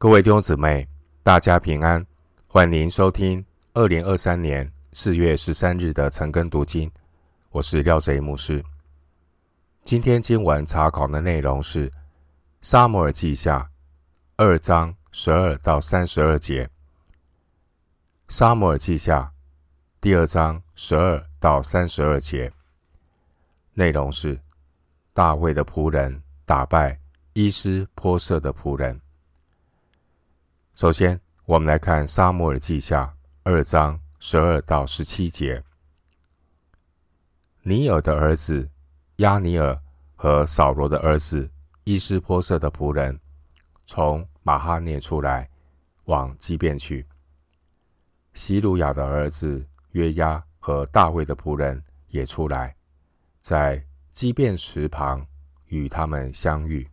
各位弟兄姊妹，大家平安，欢迎收听二零二三年四月十三日的晨更读经。我是廖贼牧师。今天经文查考的内容是《撒母耳记下》二章十二到三十二节，《撒母耳记下》第二章十二到三十二节，内容是大卫的仆人打败伊施波设的仆人。首先，我们来看《撒母耳记下》二章十二到十七节。尼尔的儿子亚尼尔和扫罗的儿子伊斯波设的仆人，从马哈涅出来，往基遍去。西鲁雅的儿子约押和大卫的仆人也出来，在基遍池旁与他们相遇，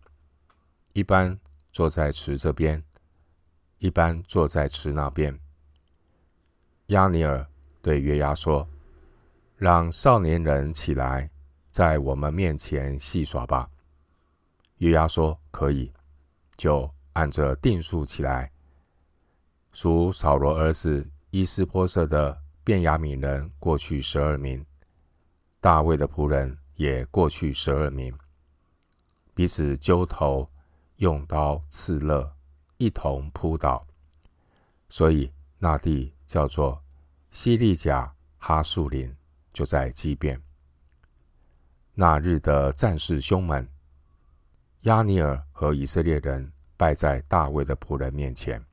一般坐在池这边。一般坐在池那边。亚尼尔对约押说：“让少年人起来，在我们面前戏耍吧。”约押说：“可以。”就按着定数起来。属扫罗儿子伊施波设的便雅悯人过去十二名，大卫的仆人也过去十二名，彼此揪头，用刀刺勒。一同扑倒，所以那地叫做西利甲哈树林，就在基遍。那日的战事凶猛，亚尼尔和以色列人败在大卫的仆人面前。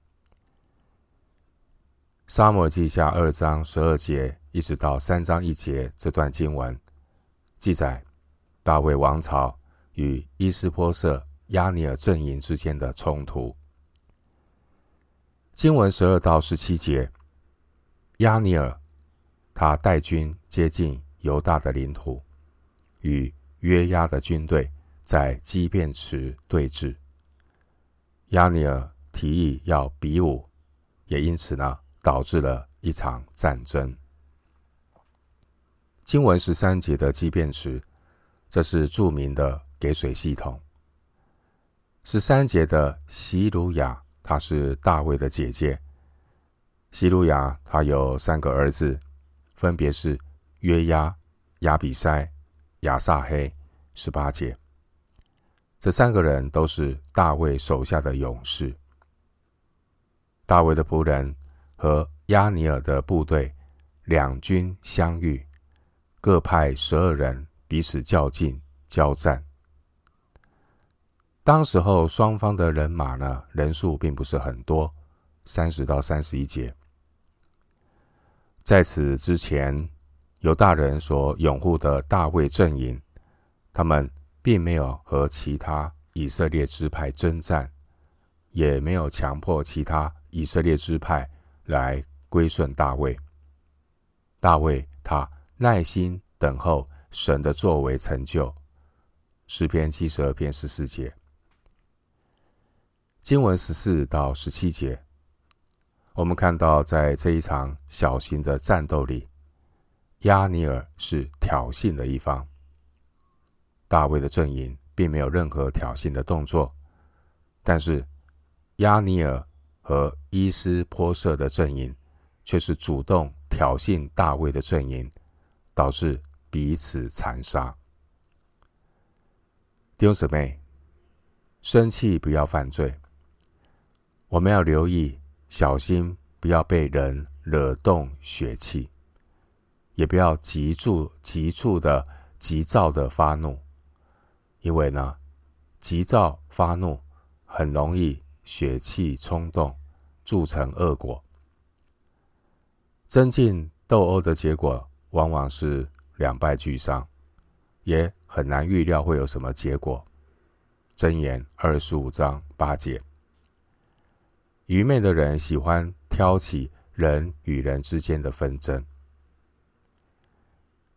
撒母耳记下二章十二节一直到三章一节这段经文，记载大卫王朝与伊施波设、亚尼尔阵营之间的冲突。经文十二到十七节，亚尼尔他带军接近犹大的领土，与约押的军队在基变池对峙。亚尼尔提议要比武，也因此呢导致了一场战争。经文十三节的基变池，这是著名的给水系统。十三节的席鲁雅。她是大卫的姐姐，西路亚。她有三个儿子，分别是约押、亚比筛、亚撒黑。十八节，这三个人都是大卫手下的勇士。大卫的仆人和押尼珥的部队两军相遇，各派十二人彼此较劲交战。当时候双方的人马呢，人数并不是很多，三十到三十一节。在此之前，犹大人所拥护的大卫阵营，他们并没有和其他以色列支派征战，也没有强迫其他以色列支派来归顺大卫。大卫他耐心等候神的作为成就。诗篇七十二篇十四节。经文十四到十七节，我们看到，在这一场小型的战斗里，亚尼尔是挑衅的一方。大卫的阵营并没有任何挑衅的动作，但是亚尼尔和伊施波设的阵营却是主动挑衅大卫的阵营，导致彼此残杀。弟兄姊妹，生气不要犯罪。我们要留意，小心不要被人惹动血气，也不要急促、急促的、急躁的发怒，因为呢，急躁发怒很容易血气冲动，铸成恶果。增进斗殴的结果往往是两败俱伤，也很难预料会有什么结果。箴言二十五章八节。愚昧的人喜欢挑起人与人之间的纷争。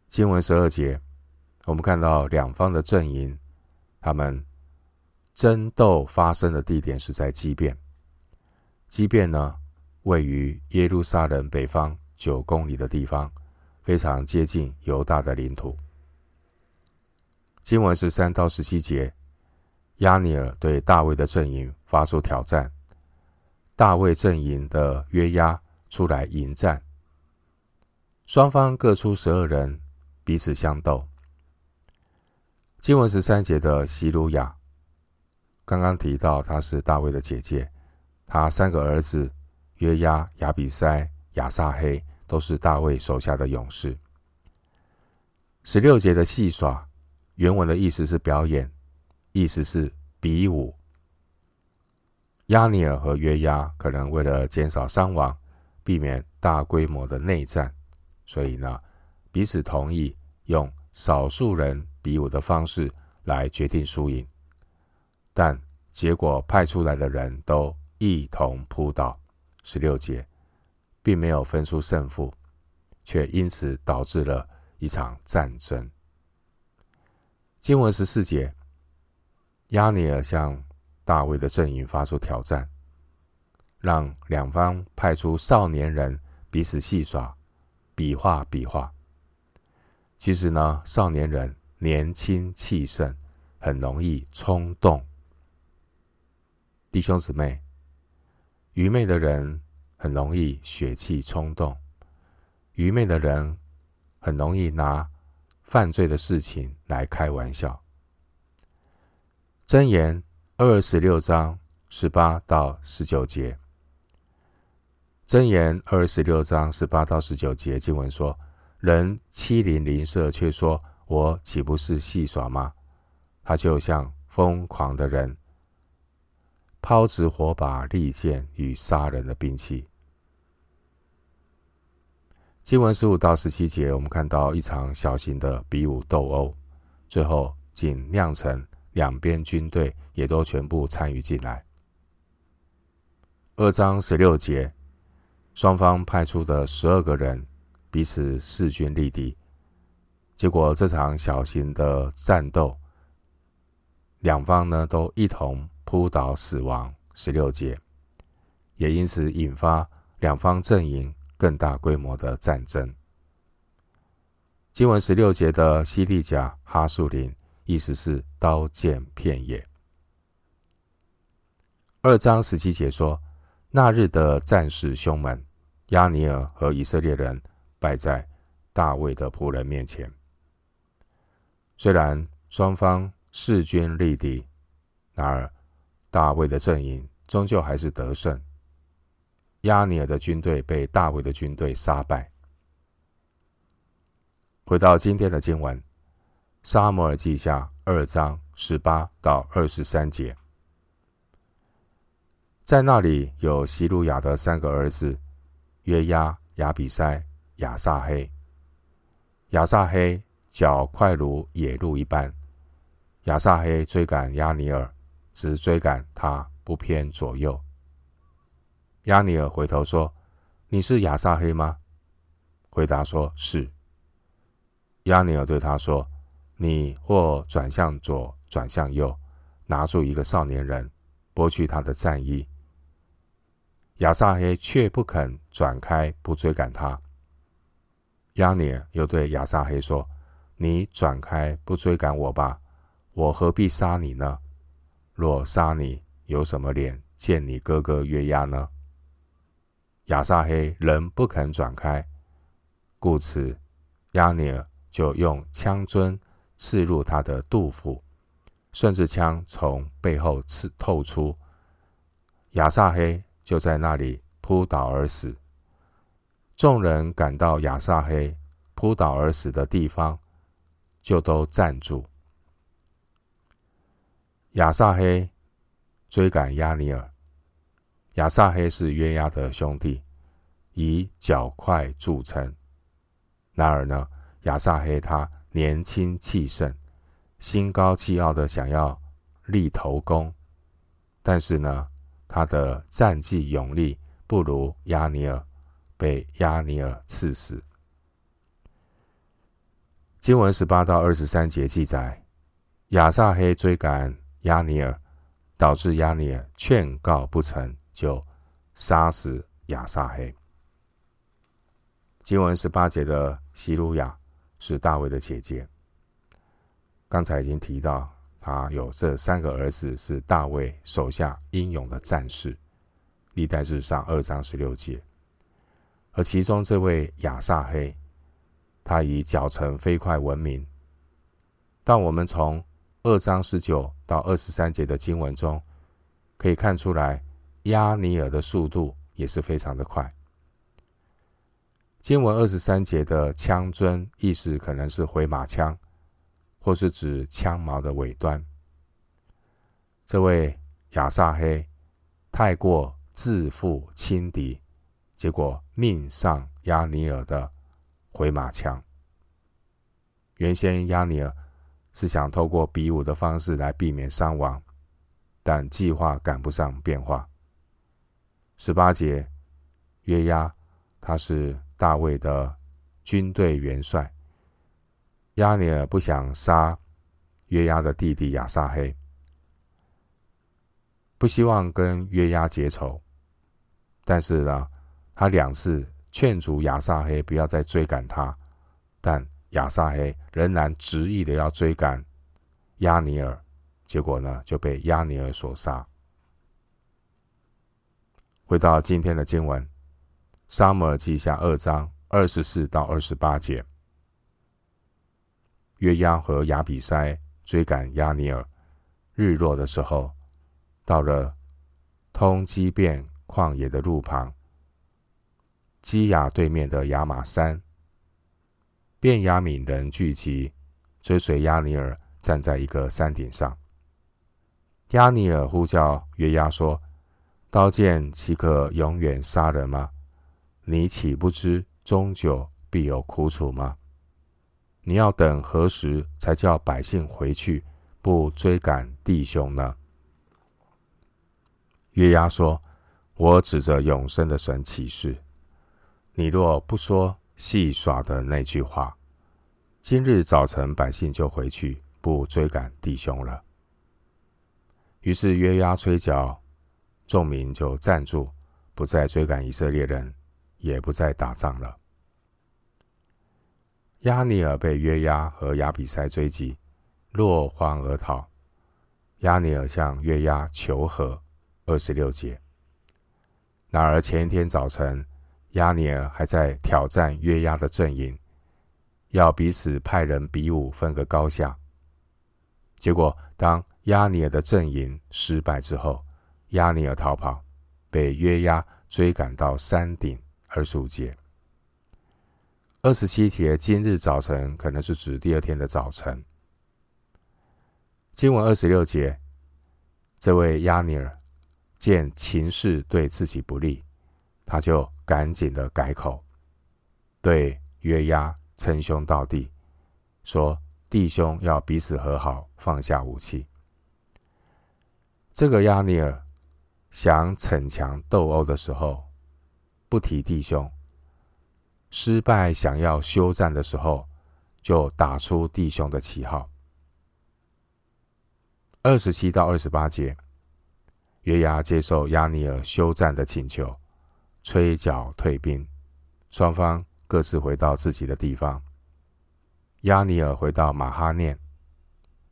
经文十二节，我们看到两方的阵营，他们争斗发生的地点是在基遍。基遍呢，位于耶路撒冷北方九公里的地方，非常接近犹大的领土。经文十三到十七节，亚尼尔对大卫的阵营发出挑战。大卫阵营的约押出来迎战，双方各出十二人，彼此相斗。经文十三节的西鲁雅，刚刚提到她是大卫的姐姐，她三个儿子约押、亚比筛、亚撒黑都是大卫手下的勇士。十六节的戏耍，原文的意思是表演，意思是比武。押尼珥和约押可能为了减少伤亡，避免大规模的内战，所以呢，彼此同意用少数人比武的方式来决定输赢。但结果派出来的人都一同扑倒，十六节，并没有分出胜负，却因此导致了一场战争。经文十四节，押尼珥向大卫的阵营发出挑战，让两方派出少年人彼此戏耍、比划比划。其实呢，少年人年轻气盛，很容易冲动。弟兄姊妹，愚昧的人很容易血气冲动，愚昧的人很容易拿犯罪的事情来开玩笑。箴言。二十六章十八到十九节，箴言二十六章十八到十九节经文说：“人欺凌邻舍，却说我岂不是戏耍吗？他就像疯狂的人，抛掷火把、利剑与杀人的兵器。”经文十五到十七节，我们看到一场小型的比武斗殴，最后仅酿成。两边军队也都全部参与进来。二章十六节，双方派出的十二个人彼此势均力敌，结果这场小型的战斗，两方呢都一同扑倒死亡。十六节，也因此引发两方阵营更大规模的战争。经文十六节的西利甲哈树林。意思是刀剑片也。二章十七节说，那日的战士凶猛，亚尼尔和以色列人败在大卫的仆人面前。虽然双方势均力敌，然而大卫的阵营终究还是得胜。亚尼尔的军队被大卫的军队杀败。回到今天的经文。撒摩尔记下二章十八到二十三节，在那里有希鲁雅的三个儿子约押、亚比塞、亚撒黑。亚撒黑脚快如野鹿一般，亚撒黑追赶亚尼尔，只追赶他不偏左右。亚尼尔回头说：“你是亚撒黑吗？”回答说：“是。”亚尼尔对他说。你或转向左，转向右，拿住一个少年人，剥去他的战衣。亚撒黑却不肯转开，不追赶他。亚尼又对亚撒黑说：“你转开，不追赶我吧，我何必杀你呢？若杀你，有什么脸见你哥哥约押呢？”亚撒黑仍不肯转开，故此亚尼珥就用枪樽。刺入他的肚腹，顺着枪从背后刺透出，亚撒黑就在那里扑倒而死。众人赶到亚撒黑扑倒而死的地方，就都站住。亚撒黑追赶押尼尔，亚撒黑是约押的兄弟，以脚快著称。然而呢，亚撒黑他。年轻气盛，心高气傲的想要立头功，但是呢，他的战绩勇力不如亚尼尔，被亚尼尔刺死。经文十八到二十三节记载，亚撒黑追赶亚尼尔，导致亚尼尔劝告不成，就杀死亚撒黑。经文十八节的西路亚。是大卫的姐姐。刚才已经提到，他有这三个儿子是大卫手下英勇的战士。历代志上二章十六节。而其中这位亚撒黑，他以脚程飞快闻名。但我们从二章十九到二十三节的经文中，可以看出来，亚尼尔的速度也是非常的快。经文二十三节的枪尊，意思可能是回马枪，或是指枪矛的尾端。这位亚撒黑太过自负轻敌，结果命丧押尼尔的回马枪。原先押尼尔是想透过比武的方式来避免伤亡，但计划赶不上变化。十八节，约押他是大卫的军队元帅，亚尼尔不想杀约押的弟弟亚撒黑。不希望跟约押结仇，但是呢，他两次劝阻亚撒黑不要再追赶他，但亚撒黑仍然执意的要追赶亚尼尔，结果呢，就被亚尼尔所杀。回到今天的经文，《撒母耳记下》二章二十四到二十八节，约押和亚比筛追赶亚尼尔，日落的时候。到了通基遍旷野的路旁，基亚对面的亚马山，便雅悯人聚集，追随亚尼尔站在一个山顶上。亚尼尔呼叫约押说：“刀剑岂可永远杀人吗？你岂不知终久必有苦楚吗？你要等何时才叫百姓回去，不追赶弟兄呢？”约押说：“我指着永生的神起誓，你若不说戏耍的那句话，今日早晨百姓就回去，不追赶弟兄了。”于是约押吹角，众民就站住，不再追赶以色列人，也不再打仗了。押尼尔被约押和亚比塞追击，落荒而逃。押尼尔向约押求和。二十六节。然而前一天早晨，押尼尔还在挑战约押的阵营，要彼此派人比武，分个高下。结果，当押尼尔的阵营失败之后，押尼尔逃跑，被约押追赶到山顶。二十五节。二十七节，今日早晨可能是指第二天的早晨。经文二十六节，这位亚尼尔。见情势对自己不利，他就赶紧的改口，对约押称兄道弟，说弟兄要彼此和好，放下武器。这个亚尼尔想逞强斗殴的时候，不提弟兄；失败想要休战的时候，就打出弟兄的旗号。二十七到二十八节。约押接受亚尼尔休战的请求，吹角退兵，双方各自回到自己的地方。亚尼尔回到马哈念，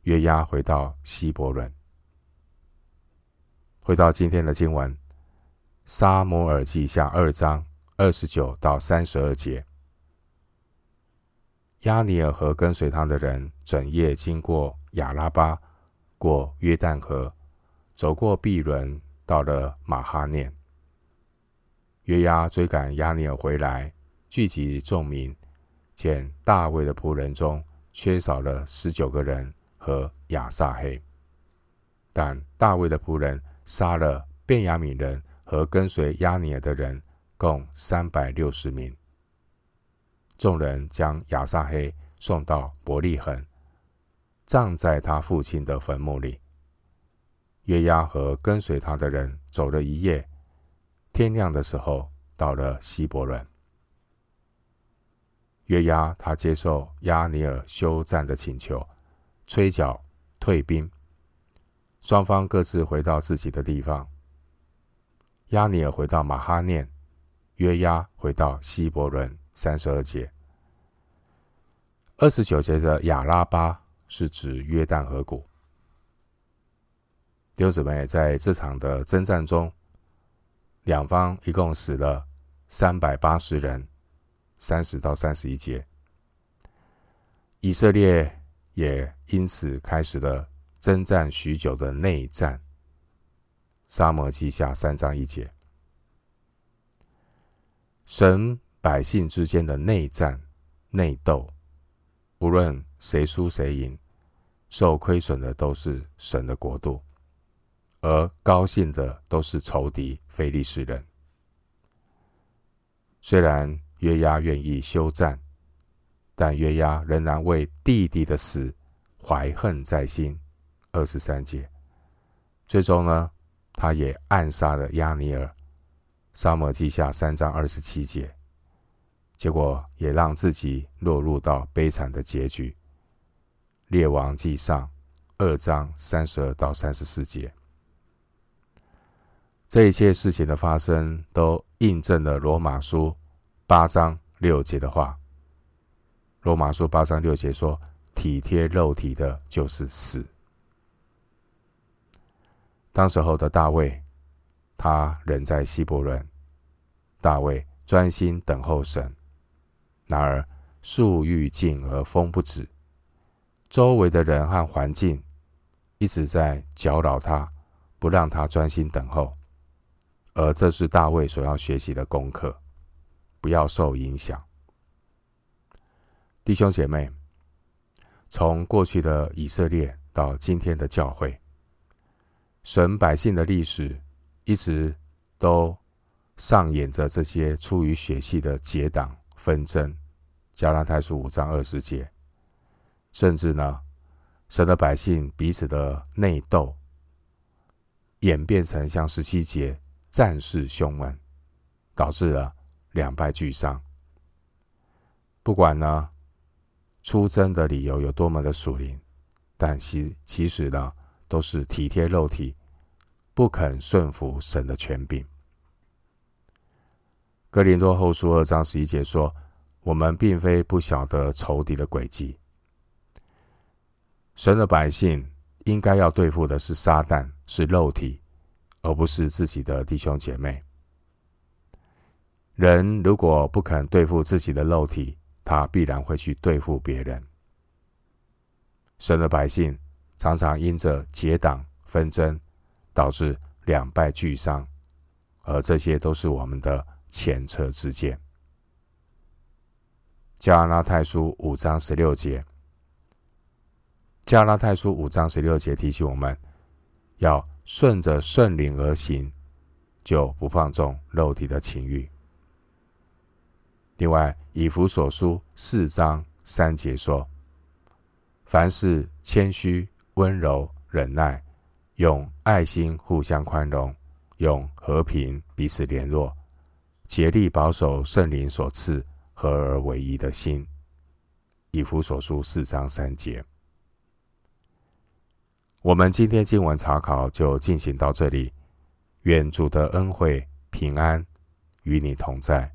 约押回到希伯伦。回到今天的经文，《撒摩尔记下》二章二十九到三十二节，亚尼尔和跟随他的人整夜经过亚拉巴，过约旦河。走过毕伦，到了马哈念。约押追赶亚尼尔回来，聚集众民，见大卫的仆人中缺少了十九个人和亚撒黑，但大卫的仆人杀了便雅悯人和跟随亚尼尔的人，共三百六十名。众人将亚撒黑送到伯利恒，葬在他父亲的坟墓里。约押和跟随他的人走了一夜，天亮的时候到了希伯伦。约押他接受亚尼尔休战的请求，吹角退兵，双方各自回到自己的地方。亚尼尔回到马哈念，约押回到希伯伦。三十二节，二十九节的亚拉巴是指约旦河谷。弟兄姊妹，在这场的征战中，两方一共死了三百八十人，三十到三十一节。以色列也因此开始了征战许久的内战。撒母耳记下三章一节，神百姓之间的内战、内斗，无论谁输谁赢，受亏损的都是神的国度，而高兴的都是仇敌非利士人。虽然约押愿意休战，但约押仍然为弟弟的死怀恨在心。二十三节，最终呢，他也暗杀了亚尼尔，撒母记下三章二十七节，结果也让自己落入到悲惨的结局。列王记上二章三十二到三十四节，这一切事情的发生，都印证了罗马书八章六节的话。罗马书八章六节说：“体贴肉体的，就是死。”当时候的大卫，他人在希伯伦。大卫专心等候神，然而树欲静而风不止，周围的人和环境一直在搅扰他，不让他专心等候。而这是大卫所要学习的功课，不要受影响。弟兄姐妹，从过去的以色列到今天的教会。神百姓的历史一直都上演着这些出于血气的结党纷争，加拉太书五章二十节，甚至呢，神的百姓彼此的内斗演变成像十七节战事凶猛，导致了两败俱伤。不管呢出征的理由有多么的属灵，但其其实呢。都是体贴肉体，不肯顺服神的权柄。哥林多后书二章十一节说：“我们并非不晓得仇敌的诡计。神的百姓应该要对付的是撒旦，是肉体，而不是自己的弟兄姐妹。人如果不肯对付自己的肉体，他必然会去对付别人。神的百姓。”常常因着结党纷争，导致两败俱伤，而这些都是我们的前车之鉴。加拉太书五章十六节，加拉太书五章十六节提醒我们，要顺着圣灵而行，就不放纵肉体的情欲。另外，以弗所书四章三节说，凡事谦虚。温柔忍耐，用爱心互相宽容，用和平彼此联络，竭力保守圣灵所赐合而为一的心。以弗所书四章三节。我们今天经文查考就进行到这里，愿主的恩惠平安与你同在。